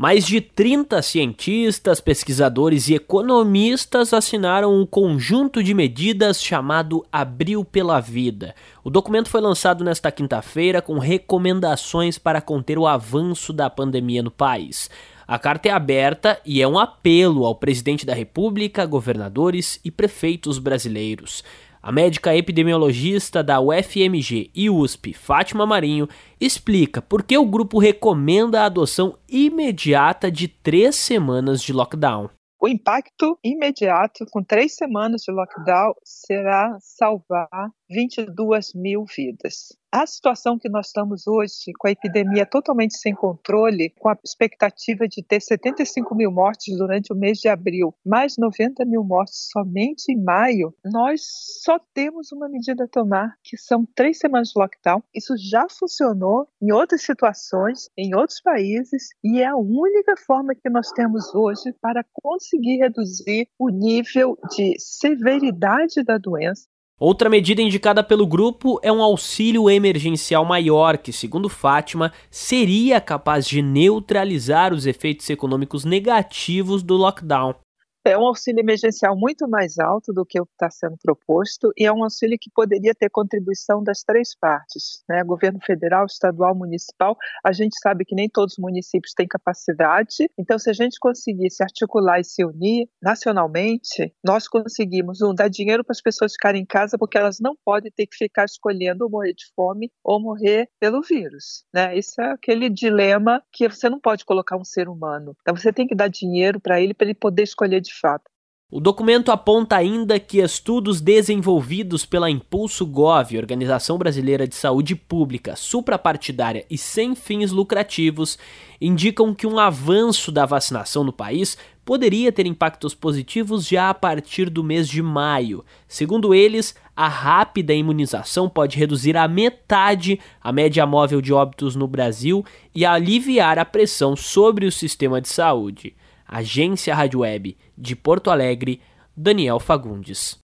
Mais de 30 cientistas, pesquisadores e economistas assinaram um conjunto de medidas chamado Abril pela Vida. O documento foi lançado nesta quinta-feira com recomendações para conter o avanço da pandemia no país. A carta é aberta e é um apelo ao presidente da República, governadores e prefeitos brasileiros. A médica epidemiologista da UFMG e USP, Fátima Marinho, explica por que o grupo recomenda a adoção imediata de três semanas de lockdown. O impacto imediato, com três semanas de lockdown, será salvar 22 mil vidas. A situação que nós estamos hoje, com a epidemia totalmente sem controle, com a expectativa de ter 75 mil mortes durante o mês de abril, mais 90 mil mortes somente em maio, nós só temos uma medida a tomar, que são três semanas de lockdown. Isso já funcionou em outras situações, em outros países, e é a única forma que nós temos hoje para conseguir reduzir o nível de severidade da doença Outra medida indicada pelo grupo é um auxílio emergencial maior, que, segundo Fátima, seria capaz de neutralizar os efeitos econômicos negativos do lockdown. É um auxílio emergencial muito mais alto do que o que está sendo proposto e é um auxílio que poderia ter contribuição das três partes, né? Governo federal, estadual, municipal. A gente sabe que nem todos os municípios têm capacidade, então se a gente conseguisse articular e se unir nacionalmente, nós conseguimos um dar dinheiro para as pessoas ficarem em casa porque elas não podem ter que ficar escolhendo morrer de fome ou morrer pelo vírus, né? Isso é aquele dilema que você não pode colocar um ser humano. Então você tem que dar dinheiro para ele para ele poder escolher de O documento aponta ainda que estudos desenvolvidos pela Impulso Gov, Organização Brasileira de Saúde Pública, suprapartidária e sem fins lucrativos, indicam que um avanço da vacinação no país poderia ter impactos positivos já a partir do mês de maio. Segundo eles, a rápida imunização pode reduzir a metade a média móvel de óbitos no Brasil e aliviar a pressão sobre o sistema de saúde. Agência Rádio Web de Porto Alegre, Daniel Fagundes.